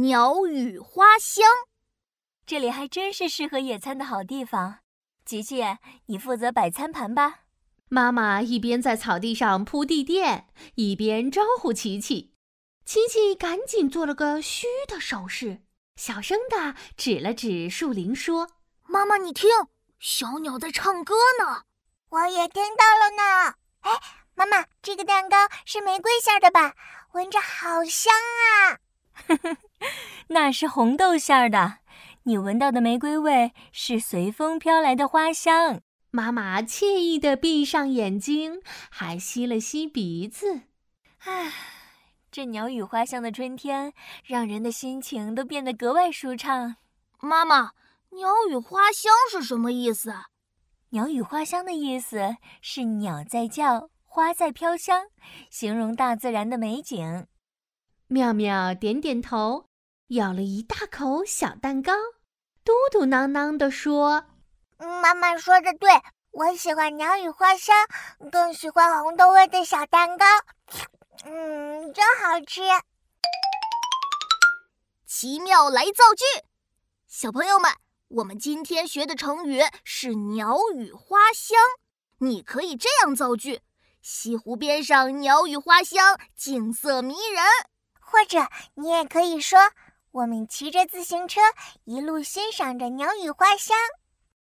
鸟语花香。这里还真是适合野餐的好地方。琪琪，你负责摆餐盘吧。妈妈一边在草地上铺地垫，一边招呼琪琪。琪琪赶紧做了个嘘的手势，小声的指了指树林，说：“妈妈，你听，小鸟在唱歌呢。”我也听到了呢。哎，妈妈，这个蛋糕是玫瑰馅的吧？闻着好香啊！呵呵，那是红豆馅儿的。你闻到的玫瑰味是随风飘来的花香。妈妈惬意地闭上眼睛，还吸了吸鼻子。唉，这鸟语花香的春天，让人的心情都变得格外舒畅。妈妈，鸟语花香是什么意思？鸟语花香的意思是鸟在叫，花在飘香，形容大自然的美景。妙妙点点头，咬了一大口小蛋糕，嘟嘟囔囔地说：“妈妈说的对，我喜欢鸟语花香，更喜欢红豆味的小蛋糕。嗯，真好吃。”奇妙来造句，小朋友们。我们今天学的成语是“鸟语花香”，你可以这样造句：西湖边上鸟语花香，景色迷人。或者你也可以说：我们骑着自行车，一路欣赏着鸟语花香。